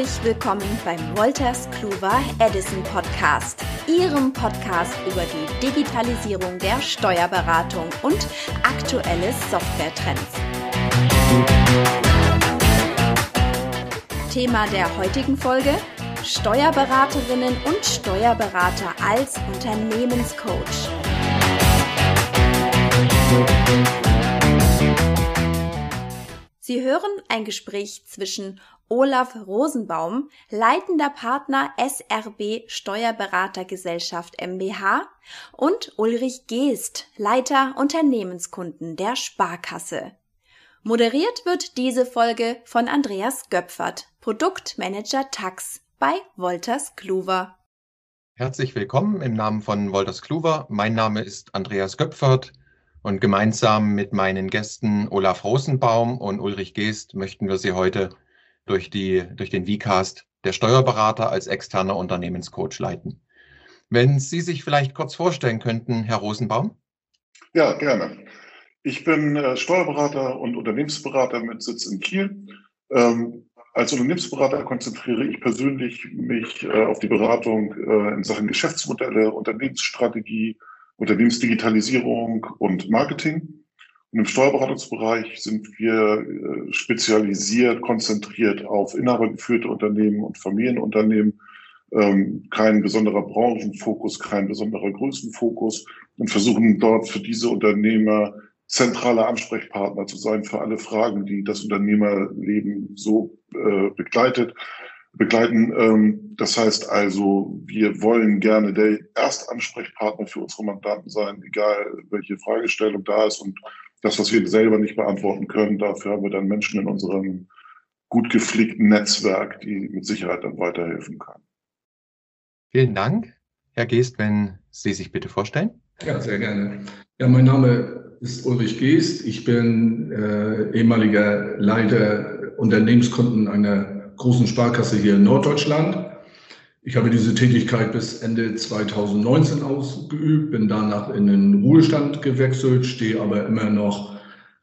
Herzlich willkommen beim Wolters Kluwer Edison Podcast, Ihrem Podcast über die Digitalisierung der Steuerberatung und aktuelle Softwaretrends. Thema der heutigen Folge: Steuerberaterinnen und Steuerberater als Unternehmenscoach. Sie hören ein Gespräch zwischen Olaf Rosenbaum, leitender Partner SRB Steuerberatergesellschaft MBH und Ulrich Geest, Leiter Unternehmenskunden der Sparkasse. Moderiert wird diese Folge von Andreas Göpfert, Produktmanager Tax bei Wolters Kluwer. Herzlich willkommen im Namen von Wolters Kluwer. Mein Name ist Andreas Göpfert und gemeinsam mit meinen Gästen Olaf Rosenbaum und Ulrich Geest möchten wir Sie heute durch, die, durch den VCast der Steuerberater als externer Unternehmenscoach leiten. Wenn Sie sich vielleicht kurz vorstellen könnten, Herr Rosenbaum. Ja, gerne. Ich bin äh, Steuerberater und Unternehmensberater mit Sitz in Kiel. Ähm, als Unternehmensberater konzentriere ich persönlich mich äh, auf die Beratung äh, in Sachen Geschäftsmodelle, Unternehmensstrategie, Unternehmensdigitalisierung und Marketing. Und im Steuerberatungsbereich sind wir äh, spezialisiert, konzentriert auf inhabergeführte Unternehmen und Familienunternehmen. Ähm, kein besonderer Branchenfokus, kein besonderer Größenfokus und versuchen dort für diese Unternehmer zentrale Ansprechpartner zu sein für alle Fragen, die das Unternehmerleben so äh, begleitet begleiten. Ähm, das heißt also, wir wollen gerne der Erstansprechpartner für unsere Mandanten sein, egal welche Fragestellung da ist und das, was wir selber nicht beantworten können, dafür haben wir dann Menschen in unserem gut gepflegten Netzwerk, die mit Sicherheit dann weiterhelfen können. Vielen Dank. Herr Geest, wenn Sie sich bitte vorstellen. Ja, sehr gerne. Ja, mein Name ist Ulrich Geest. Ich bin äh, ehemaliger Leiter Unternehmenskunden einer großen Sparkasse hier in Norddeutschland. Ich habe diese Tätigkeit bis Ende 2019 ausgeübt, bin danach in den Ruhestand gewechselt, stehe aber immer noch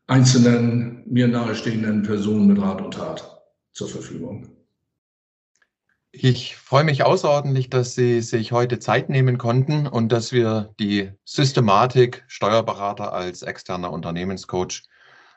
einzelnen mir nahestehenden Personen mit Rat und Tat zur Verfügung. Ich freue mich außerordentlich, dass Sie sich heute Zeit nehmen konnten und dass wir die Systematik Steuerberater als externer Unternehmenscoach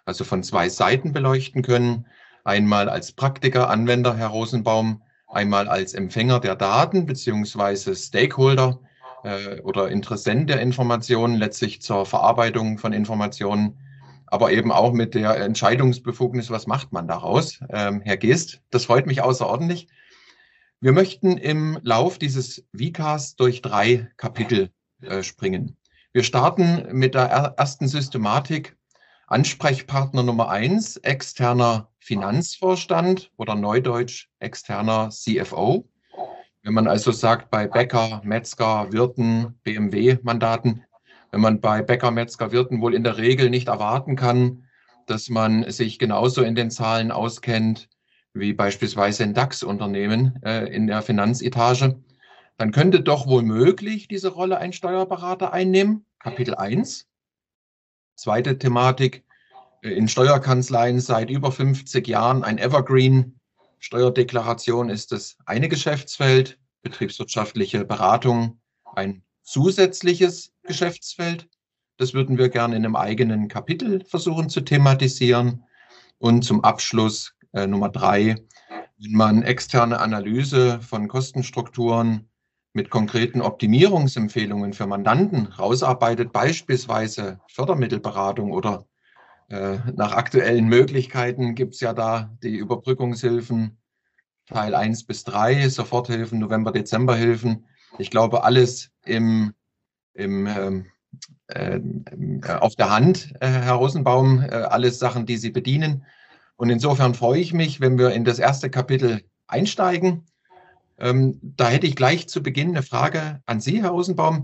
also von zwei Seiten beleuchten können. Einmal als Praktiker, Anwender, Herr Rosenbaum, einmal als Empfänger der Daten beziehungsweise Stakeholder äh, oder Interessent der Informationen, letztlich zur Verarbeitung von Informationen, aber eben auch mit der Entscheidungsbefugnis, was macht man daraus? Ähm, Herr Geest, das freut mich außerordentlich. Wir möchten im Lauf dieses Vicas durch drei Kapitel äh, springen. Wir starten mit der ersten Systematik Ansprechpartner Nummer eins, externer Finanzvorstand oder neudeutsch externer CFO. Wenn man also sagt, bei Bäcker, Metzger, Wirten, BMW-Mandaten, wenn man bei Bäcker, Metzger, Wirten wohl in der Regel nicht erwarten kann, dass man sich genauso in den Zahlen auskennt wie beispielsweise ein DAX-Unternehmen äh, in der Finanzetage, dann könnte doch wohl möglich diese Rolle ein Steuerberater einnehmen. Kapitel 1. Zweite Thematik, äh, in Steuerkanzleien seit über 50 Jahren ein Evergreen. Steuerdeklaration ist das eine Geschäftsfeld, betriebswirtschaftliche Beratung ein zusätzliches Geschäftsfeld. Das würden wir gerne in einem eigenen Kapitel versuchen zu thematisieren. Und zum Abschluss äh, Nummer drei, wenn man externe Analyse von Kostenstrukturen mit konkreten Optimierungsempfehlungen für Mandanten rausarbeitet, beispielsweise Fördermittelberatung oder äh, nach aktuellen Möglichkeiten gibt es ja da die Überbrückungshilfen Teil 1 bis 3, Soforthilfen, November, Dezemberhilfen. Ich glaube, alles im, im, ähm, äh, auf der Hand, äh, Herr Rosenbaum, äh, alles Sachen, die Sie bedienen. Und insofern freue ich mich, wenn wir in das erste Kapitel einsteigen. Ähm, da hätte ich gleich zu Beginn eine Frage an Sie, Herr Rosenbaum.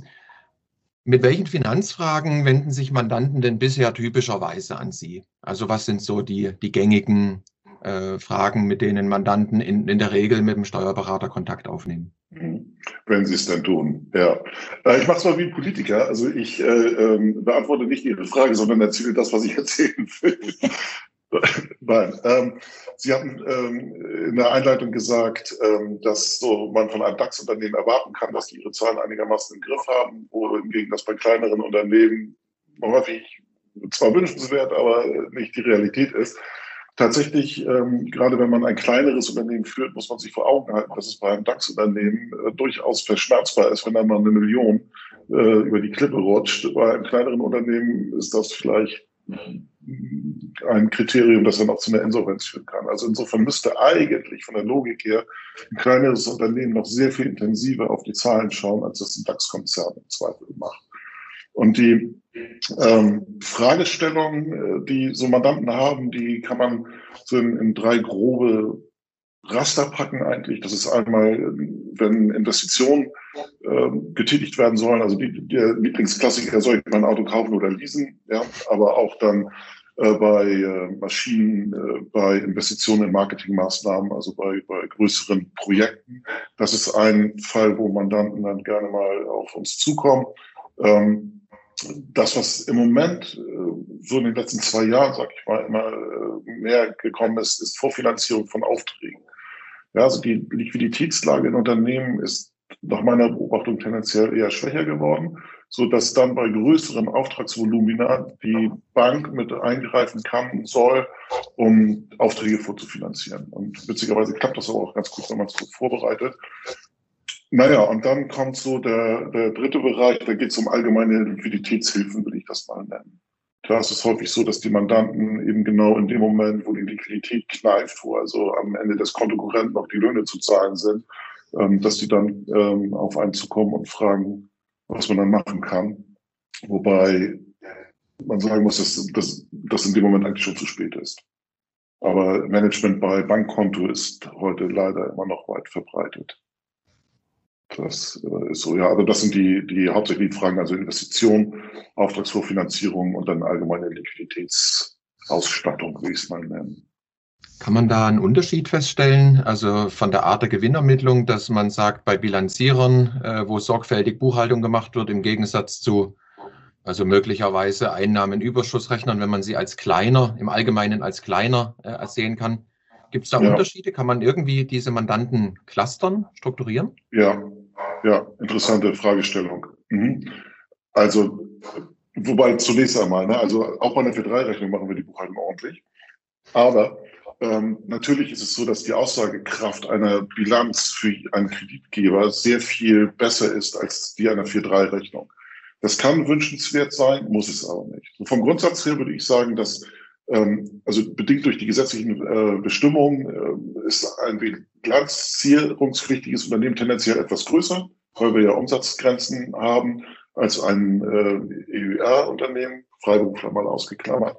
Mit welchen Finanzfragen wenden sich Mandanten denn bisher typischerweise an Sie? Also was sind so die, die gängigen äh, Fragen, mit denen Mandanten in, in der Regel mit dem Steuerberater Kontakt aufnehmen? Wenn sie es denn tun, ja. Äh, ich mache es mal wie ein Politiker. Also ich äh, ähm, beantworte nicht Ihre Frage, sondern erzähle das, was ich erzählen will. Nein. Ähm, Sie hatten ähm, in der Einleitung gesagt, ähm, dass so man von einem DAX-Unternehmen erwarten kann, dass die ihre Zahlen einigermaßen im Griff haben, wohingegen das bei kleineren Unternehmen häufig zwar wünschenswert, aber nicht die Realität ist. Tatsächlich, ähm, gerade wenn man ein kleineres Unternehmen führt, muss man sich vor Augen halten, dass es bei einem DAX-Unternehmen äh, durchaus verschmerzbar ist, wenn da mal eine Million äh, über die Klippe rutscht. Bei einem kleineren Unternehmen ist das vielleicht ein Kriterium, das dann auch zu einer Insolvenz führen kann. Also insofern müsste eigentlich von der Logik her ein kleineres Unternehmen noch sehr viel intensiver auf die Zahlen schauen, als das ein DAX-Konzern im Zweifel macht. Und die ähm, Fragestellungen, äh, die so Mandanten haben, die kann man so in, in drei grobe Raster packen eigentlich. Das ist einmal, wenn Investitionen äh, getätigt werden sollen, also die, der Lieblingsklassiker, soll ich mein Auto kaufen oder leasen, ja, aber auch dann äh, bei äh, Maschinen, äh, bei Investitionen in Marketingmaßnahmen, also bei, bei größeren Projekten. Das ist ein Fall, wo Mandanten dann gerne mal auf uns zukommen. Ähm, das, was im Moment äh, so in den letzten zwei Jahren, sag ich mal, immer äh, mehr gekommen ist, ist Vorfinanzierung von Aufträgen. Ja, also die Liquiditätslage in Unternehmen ist nach meiner Beobachtung tendenziell eher schwächer geworden, so dass dann bei größeren Auftragsvolumina die Bank mit eingreifen kann, soll, um Aufträge vorzufinanzieren. Und witzigerweise klappt das aber auch ganz gut, wenn man es gut vorbereitet. Naja, und dann kommt so der, der dritte Bereich, da geht es um allgemeine Liquiditätshilfen, will ich das mal nennen. Da ist es häufig so, dass die Mandanten eben genau in dem Moment, wo die Liquidität kneift, wo also am Ende des Kontokurrenten noch die Löhne zu zahlen sind, ähm, dass die dann ähm, auf einen zukommen und fragen, was man dann machen kann. Wobei man sagen muss, dass das dass in dem Moment eigentlich schon zu spät ist. Aber Management bei Bankkonto ist heute leider immer noch weit verbreitet. Das äh, ist so, ja. Aber das sind die, die hauptsächlichen Fragen, also Investition, Auftragsvorfinanzierung und dann allgemeine Liquiditätsausstattung, wie ich es mal nennen. Kann man da einen Unterschied feststellen, also von der Art der Gewinnermittlung, dass man sagt, bei Bilanzierern, äh, wo sorgfältig Buchhaltung gemacht wird, im Gegensatz zu also möglicherweise Einnahmenüberschussrechnern, wenn man sie als kleiner, im Allgemeinen als kleiner äh, sehen kann, Gibt es da ja. Unterschiede? Kann man irgendwie diese Mandanten clustern, strukturieren? Ja, ja, interessante Fragestellung. Mhm. Also, wobei zunächst einmal, ne, also auch bei einer F3-Rechnung machen wir die Buchhaltung ordentlich. Aber ähm, natürlich ist es so, dass die Aussagekraft einer Bilanz für einen Kreditgeber sehr viel besser ist als die einer 4-3-Rechnung. Das kann wünschenswert sein, muss es aber nicht. vom Grundsatz her würde ich sagen, dass also bedingt durch die gesetzlichen äh, Bestimmungen äh, ist ein bilanzierungspflichtiges Unternehmen tendenziell etwas größer, weil wir ja Umsatzgrenzen haben als ein äh, EUR-Unternehmen, Freiberufler mal ausgeklammert,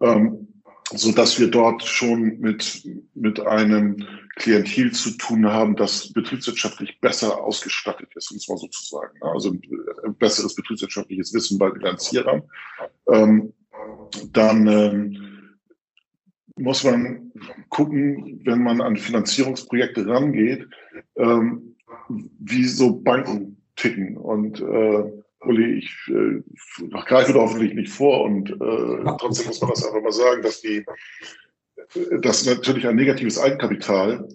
ähm, so dass wir dort schon mit, mit einem Klientel zu tun haben, das betriebswirtschaftlich besser ausgestattet ist, um es mal so zu sagen. Also ein besseres betriebswirtschaftliches Wissen bei Bilanzierern. Ähm, dann ähm, muss man gucken, wenn man an Finanzierungsprojekte rangeht, ähm, wie so Banken ticken. Und äh, Uli, ich äh, greife da hoffentlich nicht vor und äh, trotzdem muss man das einfach mal sagen, dass die, dass natürlich ein negatives Eigenkapital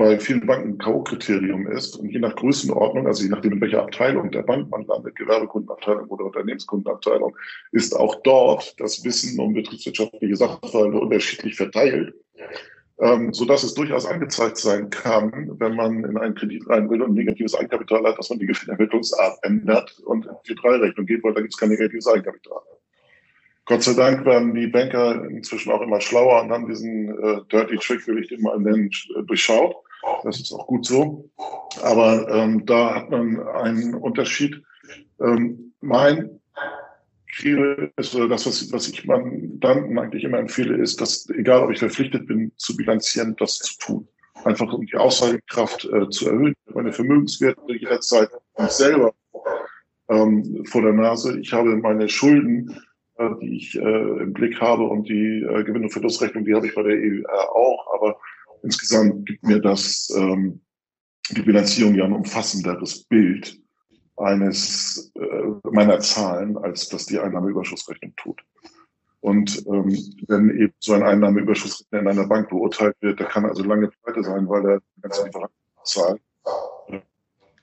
bei vielen Banken ein K.O.-Kriterium ist und je nach Größenordnung, also je nachdem, in welcher Abteilung der Bank man landet, Gewerbekundenabteilung oder Unternehmenskundenabteilung, ist auch dort das Wissen um betriebswirtschaftliche Sachverhalte unterschiedlich verteilt, ähm, so dass es durchaus angezeigt sein kann, wenn man in einen Kredit rein will und ein negatives Eigenkapital hat, dass man die Gewinnermittlungsart ändert und in die Drei-Rechnung geht, weil da gibt es kein negatives Eigenkapital. Gott sei Dank werden die Banker inzwischen auch immer schlauer und haben diesen äh, Dirty Trick, will ich den mal nennen, durchschaut. Das ist auch gut so. Aber ähm, da hat man einen Unterschied. Ähm, mein Credo ist, oder das, was, was ich Mandanten eigentlich immer empfehle, ist, dass, egal ob ich verpflichtet bin, zu bilanzieren, das zu tun. Einfach um die Aussagekraft äh, zu erhöhen. Meine Vermögenswerte jederzeit selber ähm, vor der Nase. Ich habe meine Schulden, äh, die ich äh, im Blick habe und die äh, Gewinn- und Verlustrechnung, die habe ich bei der EU auch. Aber insgesamt gibt mir das ähm, die Bilanzierung ja ein umfassenderes Bild eines äh, meiner Zahlen, als das die Einnahmeüberschussrechnung tut. Und ähm, wenn eben so ein Einnahmeüberschuss in einer Bank beurteilt wird, der kann also lange pleite sein, weil er ganze Lieferanten zahlt.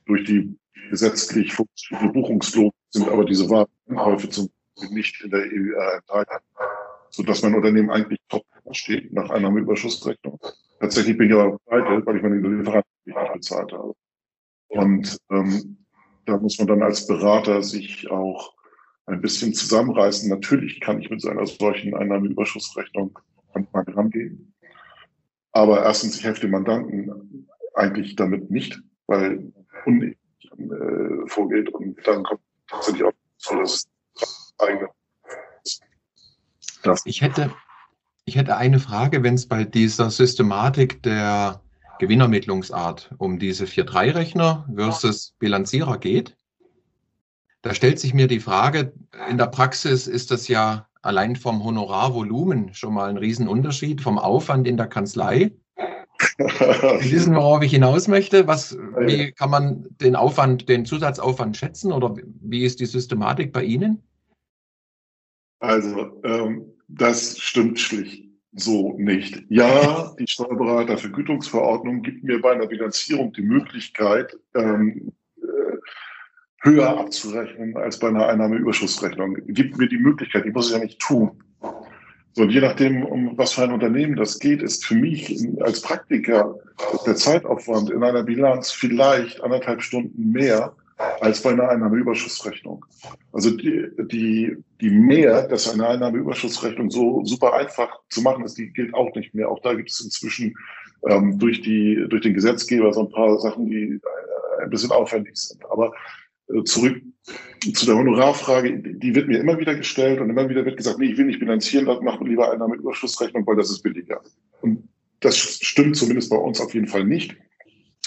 Durch die gesetzlich vorgeschriebene Buchungslogik sind aber diese Warenkäufe zum Beispiel nicht in der EUR enthalten, sodass mein Unternehmen eigentlich top steht nach Einnahmeüberschussrechnung. Tatsächlich bin ich aber pleite, weil ich meine Lieferanten nicht bezahlt habe. Und ähm, da muss man dann als Berater sich auch ein bisschen zusammenreißen. Natürlich kann ich mit so einer solchen Einnahmeüberschussrechnung an Bank rangehen. Aber erstens, ich helfe Mandanten eigentlich damit nicht, weil unnötig äh, vorgeht und dann kommt tatsächlich auch so das eigene. Das. Ich hätte, ich hätte eine Frage, wenn es bei dieser Systematik der Gewinnermittlungsart um diese 4-3-Rechner versus Bilanzierer geht. Da stellt sich mir die Frage, in der Praxis ist das ja allein vom Honorarvolumen schon mal ein Riesenunterschied vom Aufwand in der Kanzlei. Sie wissen, worauf ich hinaus möchte. Was, wie kann man den Aufwand, den Zusatzaufwand schätzen oder wie ist die Systematik bei Ihnen? Also, ähm, das stimmt schlicht so nicht. Ja, die Steuerberatervergütungsverordnung gibt mir bei einer Bilanzierung die Möglichkeit, ähm, höher abzurechnen als bei einer Einnahmeüberschussrechnung. Gibt mir die Möglichkeit, die muss ich ja nicht tun. So, und je nachdem, um was für ein Unternehmen das geht, ist für mich als Praktiker der Zeitaufwand in einer Bilanz vielleicht anderthalb Stunden mehr als bei einer Einnahmeüberschussrechnung. Also die, die, die mehr, dass eine Einnahmeüberschussrechnung so super einfach zu machen ist, die gilt auch nicht mehr. Auch da gibt es inzwischen ähm, durch, die, durch den Gesetzgeber so ein paar Sachen, die äh, ein bisschen aufwendig sind. Aber äh, zurück zu der Honorarfrage, die wird mir immer wieder gestellt und immer wieder wird gesagt, nee, ich will nicht bilanzieren, wir lieber eine mit Überschussrechnung, weil das ist billiger. Und das stimmt zumindest bei uns auf jeden Fall nicht,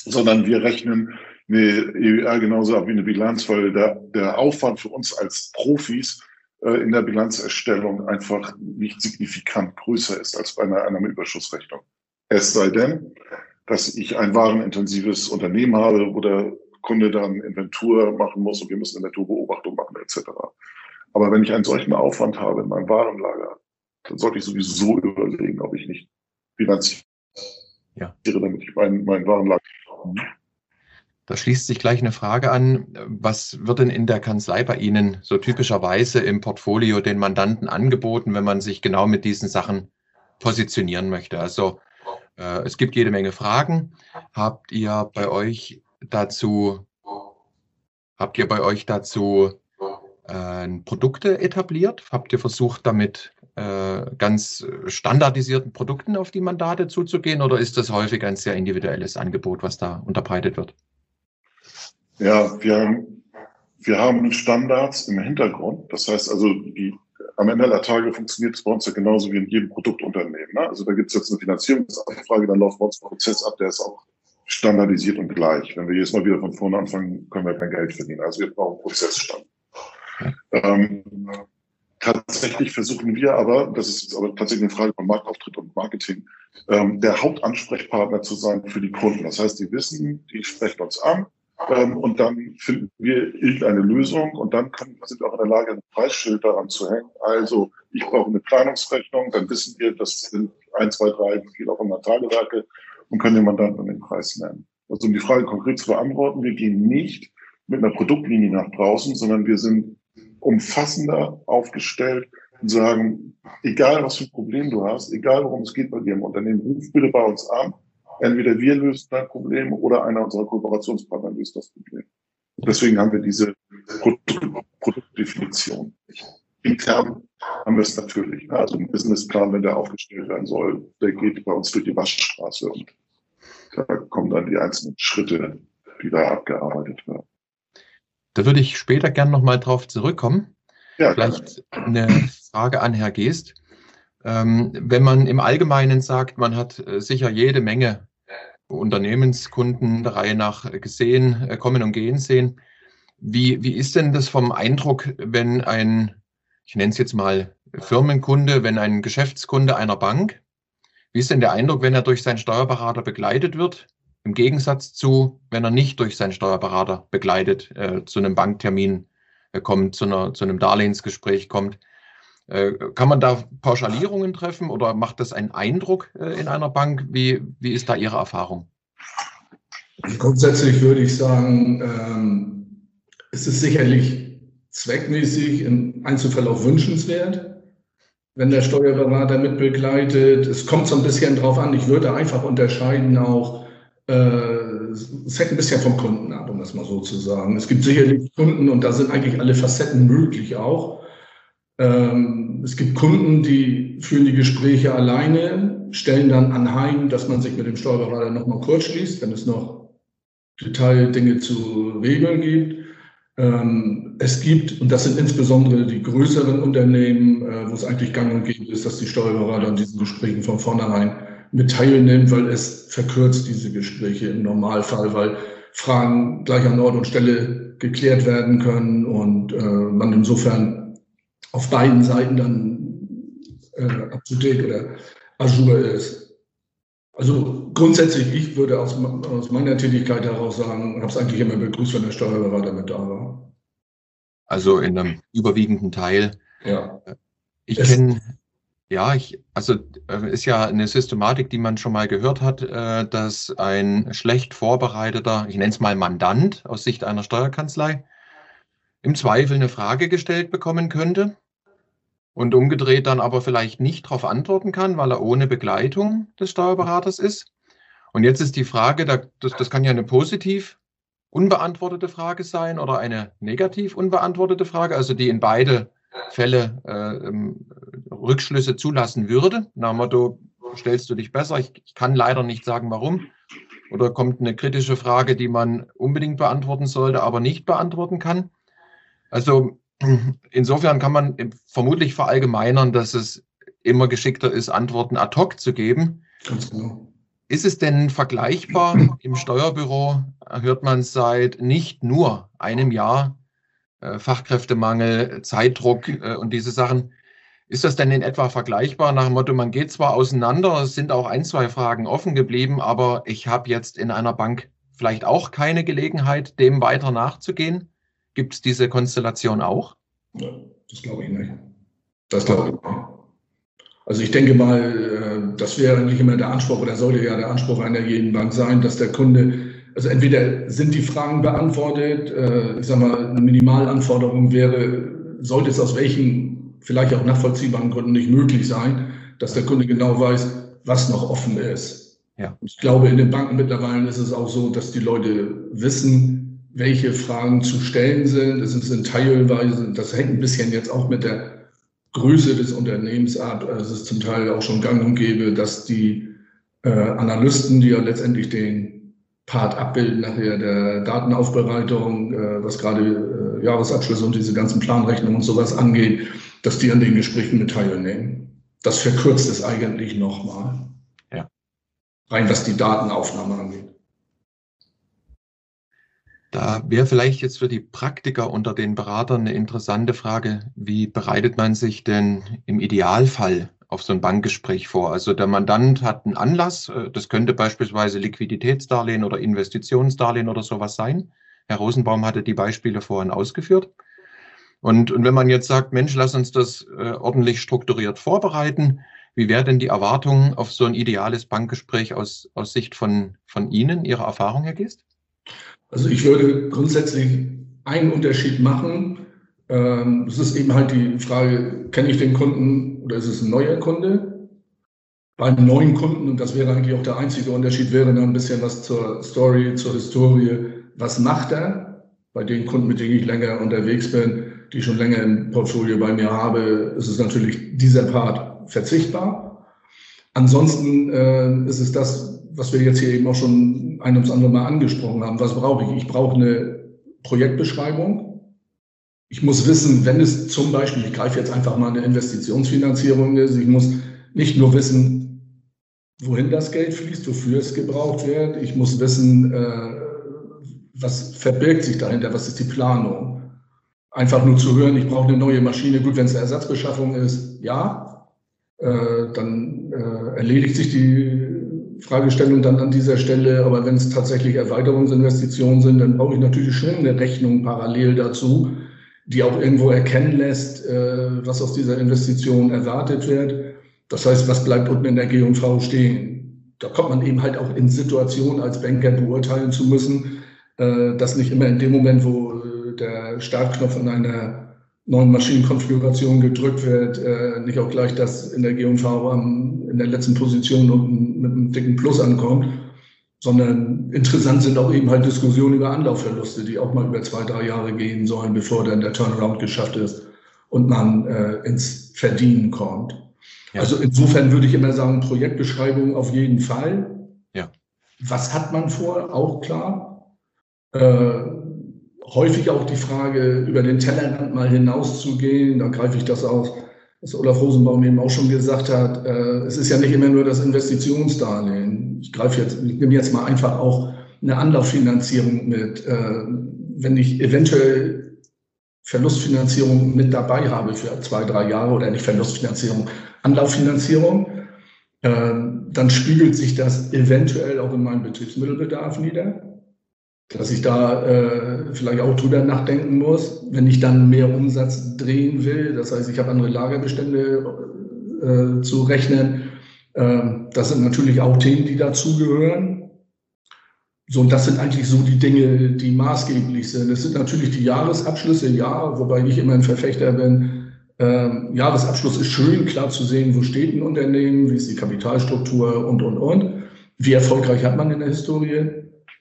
sondern wir rechnen eine EUR genauso ab wie eine Bilanz, weil der, der Aufwand für uns als Profis äh, in der Bilanzerstellung einfach nicht signifikant größer ist als bei einer Einnahmeüberschussrechnung. Es sei denn, dass ich ein warenintensives Unternehmen habe, wo der Kunde dann Inventur machen muss und wir müssen Inventurbeobachtung machen etc. Aber wenn ich einen solchen Aufwand habe in meinem Warenlager, dann sollte ich sowieso überlegen, ob ich nicht finanziere, ja. damit ich meinen mein Warenlager. Da schließt sich gleich eine Frage an. Was wird denn in der Kanzlei bei Ihnen so typischerweise im Portfolio den Mandanten angeboten, wenn man sich genau mit diesen Sachen positionieren möchte? Also äh, es gibt jede Menge Fragen. Habt ihr bei euch dazu, habt ihr bei euch dazu äh, Produkte etabliert? Habt ihr versucht, damit äh, ganz standardisierten Produkten auf die Mandate zuzugehen oder ist das häufig ein sehr individuelles Angebot, was da unterbreitet wird? Ja, wir haben, wir haben Standards im Hintergrund. Das heißt also, die, am Ende der Tage funktioniert es bei uns ja genauso wie in jedem Produktunternehmen. Ne? Also da gibt es jetzt eine Finanzierungsanfrage, dann läuft bei uns ein Prozess ab, der ist auch standardisiert und gleich. Wenn wir jetzt mal wieder von vorne anfangen, können wir kein Geld verdienen. Also wir brauchen Prozessstand. Ähm, tatsächlich versuchen wir aber, das ist aber tatsächlich eine Frage von Marktauftritt und Marketing, ähm, der Hauptansprechpartner zu sein für die Kunden. Das heißt, die wissen, die sprechen uns an ähm, und dann finden wir irgendeine Lösung und dann können, sind wir auch in der Lage, ein Preisschild daran zu hängen. Also ich brauche eine Planungsrechnung, dann wissen wir, das sind ein, zwei, drei, viel auch immer Tagewerke und können den Mandanten den Preis nennen. Also um die Frage konkret zu beantworten, wir gehen nicht mit einer Produktlinie nach draußen, sondern wir sind umfassender aufgestellt und sagen, egal was für ein Problem du hast, egal worum es geht bei dir im Unternehmen, ruf bitte bei uns an. Entweder wir lösen dein Problem oder einer unserer Kooperationspartner löst das Problem. Deswegen haben wir diese Produkt Produktdefinition. Intern haben wir es natürlich. Also ein Businessplan, wenn der aufgestellt werden soll, der geht bei uns durch die Waschstraße und da kommen dann die einzelnen Schritte, die da abgearbeitet werden. Da würde ich später gerne nochmal drauf zurückkommen. Ja, Vielleicht gerne. eine Frage an Herr Geest. Ähm, wenn man im Allgemeinen sagt, man hat äh, sicher jede Menge Unternehmenskunden der Reihe nach gesehen, äh, kommen und gehen sehen. Wie, wie ist denn das vom Eindruck, wenn ein, ich nenne es jetzt mal Firmenkunde, wenn ein Geschäftskunde einer Bank wie ist denn der Eindruck, wenn er durch seinen Steuerberater begleitet wird? Im Gegensatz zu, wenn er nicht durch seinen Steuerberater begleitet, äh, zu einem Banktermin äh, kommt, zu, einer, zu einem Darlehensgespräch kommt. Äh, kann man da Pauschalierungen treffen oder macht das einen Eindruck äh, in einer Bank? Wie, wie ist da Ihre Erfahrung? Grundsätzlich würde ich sagen, ähm, es ist sicherlich zweckmäßig, im Einzelfall auch wünschenswert, wenn der Steuerberater mit begleitet. Es kommt so ein bisschen drauf an. Ich würde einfach unterscheiden auch, äh, es hängt ein bisschen vom Kunden ab, um das mal so zu sagen. Es gibt sicherlich Kunden und da sind eigentlich alle Facetten möglich auch. Ähm, es gibt Kunden, die führen die Gespräche alleine, stellen dann anheim, dass man sich mit dem Steuerberater nochmal kurz schließt, wenn es noch Detaildinge zu regeln gibt. Ähm, es gibt, und das sind insbesondere die größeren Unternehmen, äh, wo es eigentlich gang und gäbe ist, dass die Steuerberater an diesen Gesprächen von vornherein mit teilnehmen, weil es verkürzt diese Gespräche im Normalfall, weil Fragen gleich an Ort und Stelle geklärt werden können und äh, man insofern auf beiden Seiten dann äh, date oder Azure ist. Also grundsätzlich, ich würde aus, aus meiner Tätigkeit heraus sagen, habe es eigentlich immer begrüßt, wenn der Steuerberater mit da war. Also in einem überwiegenden Teil. Ja. Ich kenne, ja, ich, also äh, ist ja eine Systematik, die man schon mal gehört hat, äh, dass ein schlecht vorbereiteter, ich nenne es mal Mandant aus Sicht einer Steuerkanzlei, im Zweifel eine Frage gestellt bekommen könnte und umgedreht dann aber vielleicht nicht darauf antworten kann, weil er ohne Begleitung des Steuerberaters ist. Und jetzt ist die Frage, das, das kann ja eine positiv unbeantwortete Frage sein oder eine negativ unbeantwortete Frage, also die in beide Fälle äh, ähm, Rückschlüsse zulassen würde. Dem Motto, stellst du dich besser? Ich, ich kann leider nicht sagen, warum. Oder kommt eine kritische Frage, die man unbedingt beantworten sollte, aber nicht beantworten kann. Also Insofern kann man vermutlich verallgemeinern, dass es immer geschickter ist, Antworten ad hoc zu geben. Genau. Ist es denn vergleichbar? Im Steuerbüro hört man seit nicht nur einem Jahr äh, Fachkräftemangel, Zeitdruck äh, und diese Sachen. Ist das denn in etwa vergleichbar nach dem Motto, man geht zwar auseinander, es sind auch ein, zwei Fragen offen geblieben, aber ich habe jetzt in einer Bank vielleicht auch keine Gelegenheit, dem weiter nachzugehen? Gibt es diese Konstellation auch? Ja, das glaube ich nicht. Das glaube ich nicht. Also ich denke mal, äh, das wäre eigentlich immer der Anspruch oder sollte ja der Anspruch einer jeden Bank sein, dass der Kunde, also entweder sind die Fragen beantwortet, äh, ich sage mal, eine Minimalanforderung wäre, sollte es aus welchen vielleicht auch nachvollziehbaren Gründen nicht möglich sein, dass der Kunde genau weiß, was noch offen ist. Ja. Ich glaube, in den Banken mittlerweile ist es auch so, dass die Leute wissen, welche Fragen zu stellen sind. Es sind teilweise, das hängt ein bisschen jetzt auch mit der Größe des Unternehmens ab. Also es ist zum Teil auch schon gang und gäbe, dass die äh, Analysten, die ja letztendlich den Part abbilden, nachher der Datenaufbereitung, äh, was gerade äh, Jahresabschlüsse und diese ganzen Planrechnungen und sowas angeht, dass die an den Gesprächen mit teilnehmen. Das verkürzt es eigentlich nochmal. Ja. Rein was die Datenaufnahme angeht. Da wäre vielleicht jetzt für die Praktiker unter den Beratern eine interessante Frage, wie bereitet man sich denn im Idealfall auf so ein Bankgespräch vor? Also der Mandant hat einen Anlass, äh, das könnte beispielsweise Liquiditätsdarlehen oder Investitionsdarlehen oder sowas sein. Herr Rosenbaum hatte die Beispiele vorhin ausgeführt. Und, und wenn man jetzt sagt, Mensch, lass uns das äh, ordentlich strukturiert vorbereiten, wie wäre denn die Erwartung auf so ein ideales Bankgespräch aus, aus Sicht von, von Ihnen, Ihrer Erfahrung, Herr Gist? Also ich würde grundsätzlich einen Unterschied machen. Ähm, es ist eben halt die Frage, kenne ich den Kunden oder ist es ein neuer Kunde? Beim neuen Kunden, und das wäre eigentlich auch der einzige Unterschied, wäre dann ein bisschen was zur Story, zur Historie. Was macht er? Bei den Kunden, mit denen ich länger unterwegs bin, die schon länger im Portfolio bei mir habe, ist es natürlich dieser Part verzichtbar. Ansonsten äh, ist es das, was wir jetzt hier eben auch schon ein ums andere Mal angesprochen haben. Was brauche ich? Ich brauche eine Projektbeschreibung. Ich muss wissen, wenn es zum Beispiel, ich greife jetzt einfach mal eine Investitionsfinanzierung ist, ich muss nicht nur wissen, wohin das Geld fließt, wofür es gebraucht wird. Ich muss wissen, äh, was verbirgt sich dahinter, was ist die Planung. Einfach nur zu hören, ich brauche eine neue Maschine. Gut, wenn es eine Ersatzbeschaffung ist, ja, äh, dann äh, erledigt sich die Fragestellung dann an dieser Stelle. Aber wenn es tatsächlich Erweiterungsinvestitionen sind, dann brauche ich natürlich schon eine Rechnung parallel dazu, die auch irgendwo erkennen lässt, äh, was aus dieser Investition erwartet wird. Das heißt, was bleibt unten in der G&V stehen? Da kommt man eben halt auch in Situationen als Banker beurteilen zu müssen, äh, dass nicht immer in dem Moment, wo äh, der Startknopf in einer neuen Maschinenkonfiguration gedrückt wird, äh, nicht auch gleich das in der G&V in der letzten Position unten mit einem dicken Plus ankommt, sondern interessant sind auch eben halt Diskussionen über Anlaufverluste, die auch mal über zwei, drei Jahre gehen sollen, bevor dann der Turnaround geschafft ist und man äh, ins Verdienen kommt. Ja. Also insofern würde ich immer sagen, Projektbeschreibung auf jeden Fall. Ja. Was hat man vor? Auch klar. Äh, häufig auch die Frage, über den Tellerrand mal hinauszugehen. Da greife ich das aus, was Olaf Rosenbaum eben auch schon gesagt hat. Äh, es ist ja nicht immer nur das Investitionsdarlehen. Ich greife jetzt, ich nehme jetzt mal einfach auch eine Anlauffinanzierung mit. Äh, wenn ich eventuell Verlustfinanzierung mit dabei habe für zwei, drei Jahre oder nicht Verlustfinanzierung, Anlauffinanzierung, äh, dann spiegelt sich das eventuell auch in meinem Betriebsmittelbedarf nieder dass ich da äh, vielleicht auch drüber nachdenken muss, wenn ich dann mehr Umsatz drehen will. Das heißt, ich habe andere Lagerbestände äh, zu rechnen. Äh, das sind natürlich auch Themen, die dazugehören. So, und das sind eigentlich so die Dinge, die maßgeblich sind. Es sind natürlich die Jahresabschlüsse, ja, wobei ich immer ein Verfechter bin. Ähm, Jahresabschluss ist schön, klar zu sehen, wo steht ein Unternehmen, wie ist die Kapitalstruktur und, und, und. Wie erfolgreich hat man in der Historie?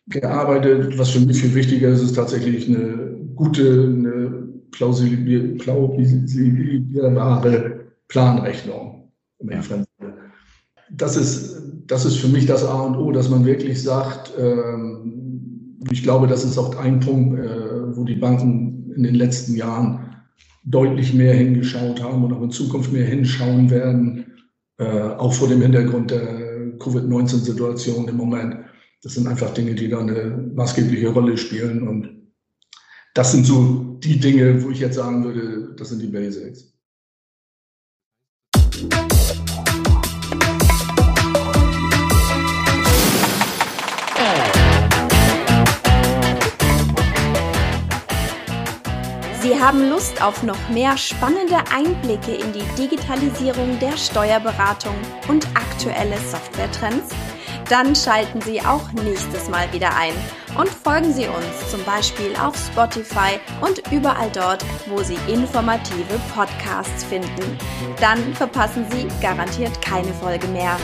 Gearbeitet. Was für mich viel wichtiger ist, ist tatsächlich eine gute, eine plausibilierbare Planrechnung. Ja. Das ist, das ist für mich das A und O, dass man wirklich sagt, ähm, ich glaube, das ist auch ein Punkt, äh, wo die Banken in den letzten Jahren deutlich mehr hingeschaut haben und auch in Zukunft mehr hinschauen werden, äh, auch vor dem Hintergrund der Covid-19-Situation im Moment das sind einfach Dinge, die da eine maßgebliche Rolle spielen. Und das sind so die Dinge, wo ich jetzt sagen würde, das sind die Basics. Sie haben Lust auf noch mehr spannende Einblicke in die Digitalisierung der Steuerberatung und aktuelle Softwaretrends? Dann schalten Sie auch nächstes Mal wieder ein und folgen Sie uns zum Beispiel auf Spotify und überall dort, wo Sie informative Podcasts finden. Dann verpassen Sie garantiert keine Folge mehr.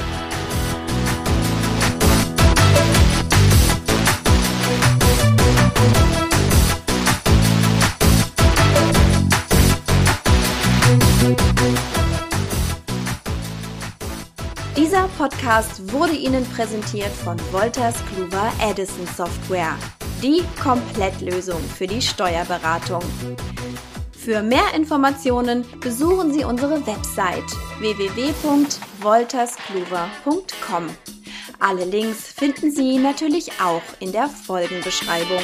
Podcast wurde Ihnen präsentiert von Wolters Kluwer Edison Software, die Komplettlösung für die Steuerberatung. Für mehr Informationen besuchen Sie unsere Website www.wolterskluwer.com. Alle Links finden Sie natürlich auch in der Folgenbeschreibung.